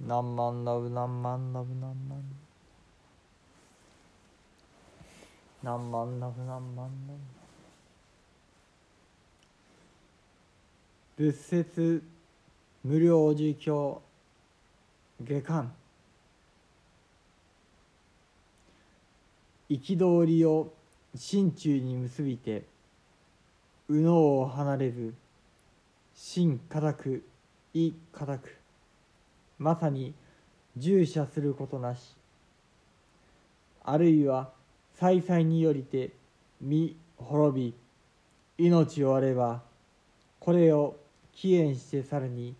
何万ラブ何万ラブ何万何万ラブ何万ラブ仏説無料自供下巻憤りを心中に結びて右脳を離れず心固く意固く。まさに従者することなし。あるいは再々によりて身滅び命をあればこれを起源してさらに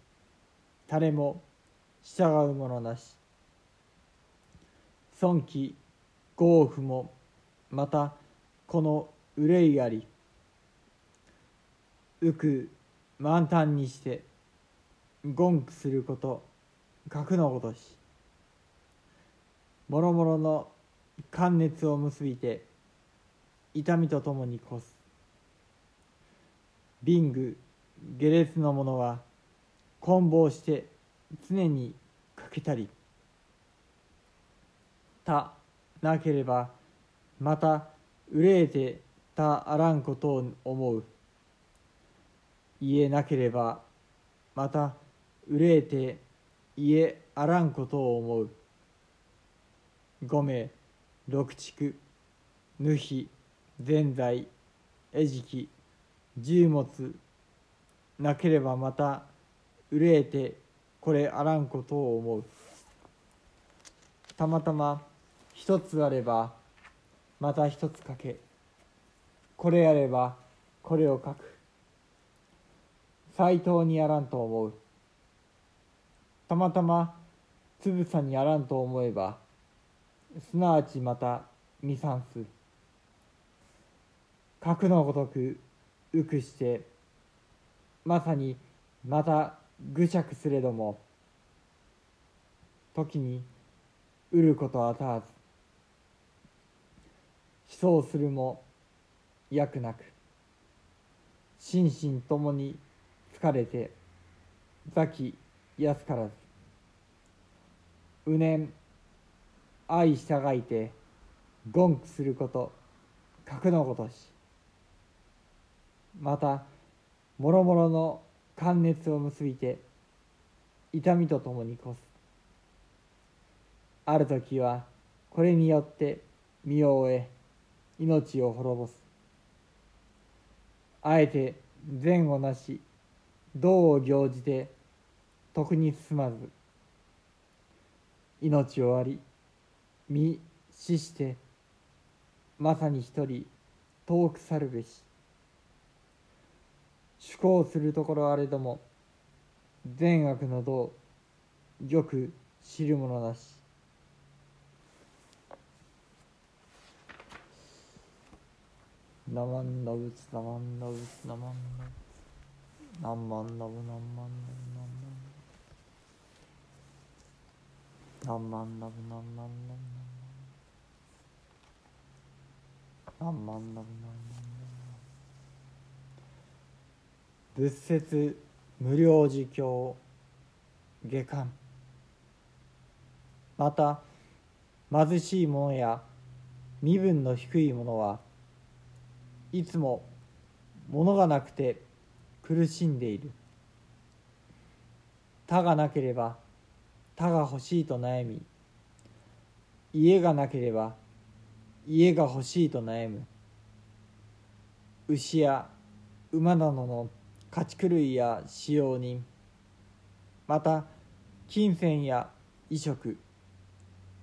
誰も従うものなし。尊貴豪夫もまたこの憂いあり浮く満タンにして言句すること格のごとしもろもろの寒熱を結びて痛みとともにこす。ビング下劣の者は棍棒して常にかけたり。たなければまた憂えてたあらんことを思う。言えなければまた憂えて言えあらんことを思う。五名六畜。ぬひぜんざい餌食。十物。なければまた憂えてこれあらんことを思う。たまたま一つあればまた一つかけ。これあればこれを書く。斎藤にやらんと思う。たまたまつぶさにやらんと思えばすなわちまた二三す核のごとく浮くしてまさにまた愚釈すれども時に得ることあたわず思想するも役なく心身ともに疲れて座き安からず無念愛従いて言句すること格のごとしまたもろもろの寒熱を結びて痛みとともにこす。ある時はこれによって身を終え命を滅ぼす。あえて善をなし道を行じて徳に進まず命をあり身死してまさに一人遠く去るべし。主行するところあれども善悪の道よく知るものなし。ナマンナブツナマンナブツナマンナブツナンマンナブナンマンナブナンマンナンマンナブナンマンナブナンマンナンマンナブ仏説無料儒教下巻また貧しい者や身分の低い者はいつも物がなくて苦しんでいる他がなければ他が欲しいと悩み家がなければ家が欲しいと悩む。牛や馬などの家畜類や使用人また金銭や衣食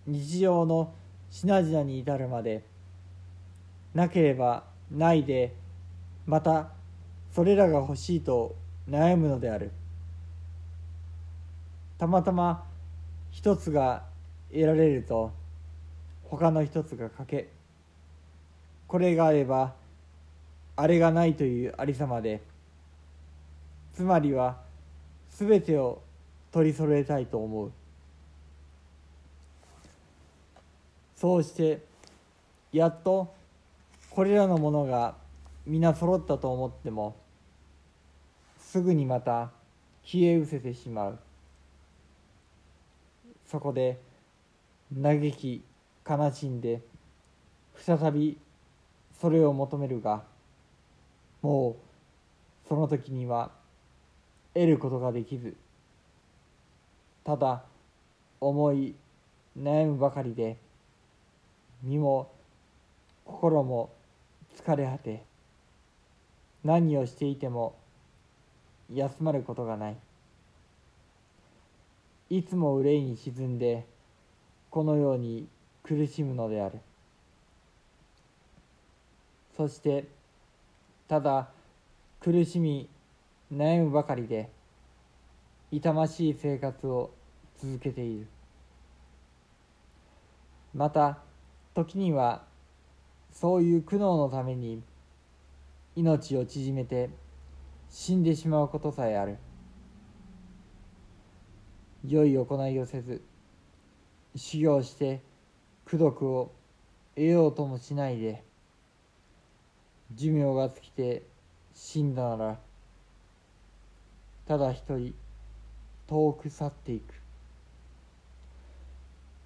日常の品々に至るまでなければないでまたそれらが欲しいと悩むのである。たまたま一つが得られると他の一つが欠け。これがあればあれがないというありさまでつまりは全てを取り揃えたいと思う。そうしてやっとこれらのものが皆揃ったと思ってもすぐにまた消え失せてしまう。そこで嘆き悲しんで再びそれを求めるがもうその時には得ることができずただ思い悩むばかりで身も心も疲れ果て何をしていても休まることがない。いつも憂いに沈んでこのように苦しむのである。そしてただ苦しみ悩むばかりで痛ましい生活を続けている。また時にはそういう苦悩のために命を縮めて死んでしまうことさえある。良い行いをせず修行して功徳を得ようともしないで寿命が尽きて死んだならただ一人遠く去っていく。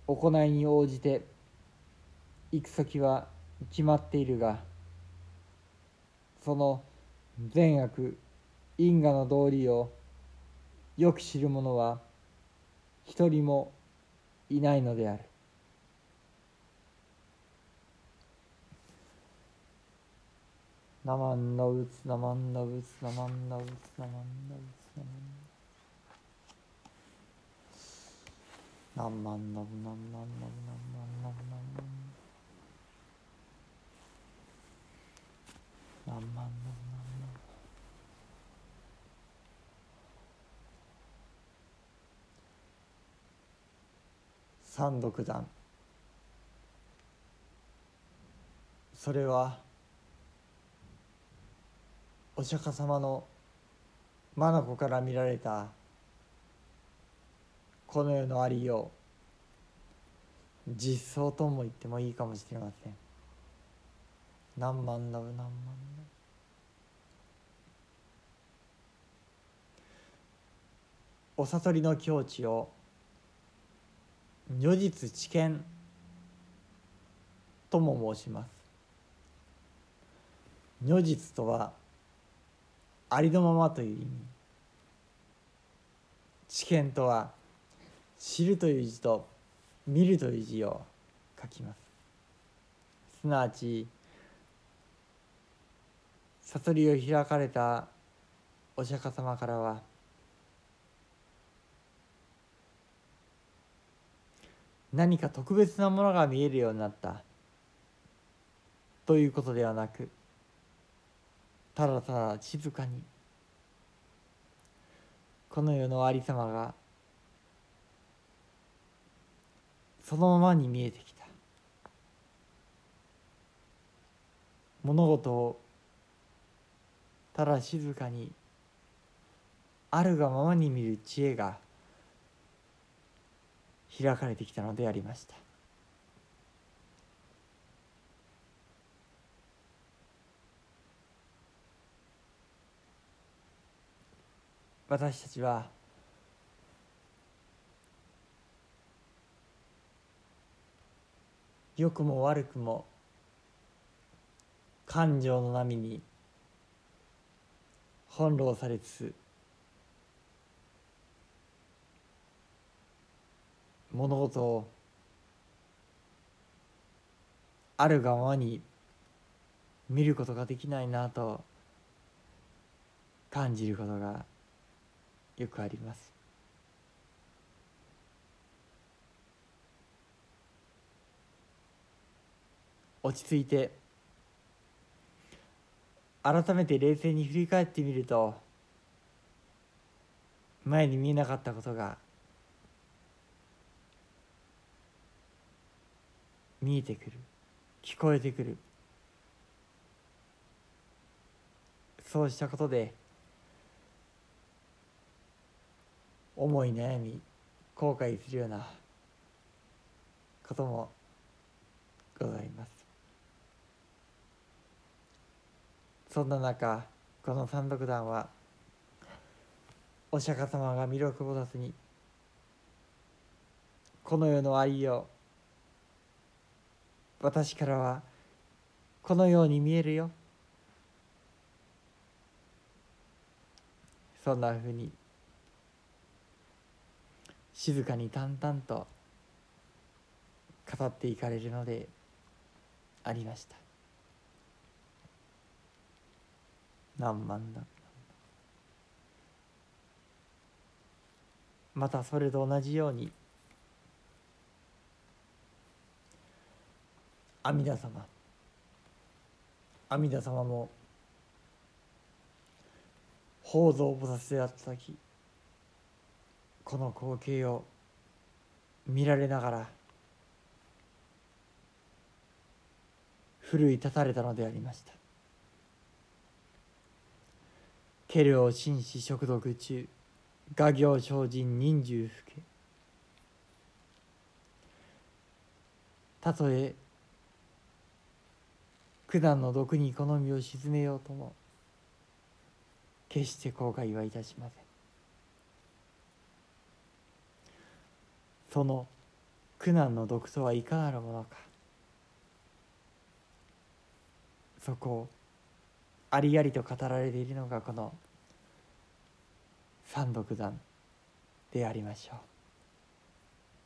行いに応じて行く先は決まっているがその善悪因果の道理をよく知る者は一人もいないのである。ナマンのうつナマンのうつナマンのうつナマンのうつナマンのナマンのナマンのナマ何万ナマンの何万何万何万何万ノブナマンノブナマンノブナマンノブ三独断。それはお釈迦様の眼から見られたこの世のありよう実相とも言ってもいいかもしれません。何万ラブ何万ラブお悟りの境地を如実知見とも申します。如実とはありのままという意味。知見とは知るという字と見るという字を書きます。すなわち悟りを開かれたお釈迦様からは何か特別なものが見えるようになった。ということではなくただただ静かに。この世のありさまがそのままに見えてきた。物事をただ静かにあるがままに見る知恵が開かれてきたのでありました。私たちは良くも悪くも感情の波に翻弄されつつ物事をあるがままに見ることができないなと感じることがよくあります。落ち着いて改めて冷静に振り返ってみると前に見えなかったことが見えてくる。聞こえてくる。そうしたことで思い悩み後悔するようなこともございます。そんな中この三六団はお釈迦様が弥勒菩薩にこの世のありよう私からはこのように見えるよ。そんなふうに静かに淡々と語っていかれるのでありました。何万だ。またそれと同じように阿弥陀様。阿弥陀様も宝蔵菩薩であった時この光景を見られながら奮い立たれたのでありました。ケルを紳士食毒中画行精進人獣不け。たとえ苦難の毒に好みを鎮めようとも決して後悔はいたしませんその苦難の毒とはいかなるものかそこをありありと語られているのがこの三独断でありましょう。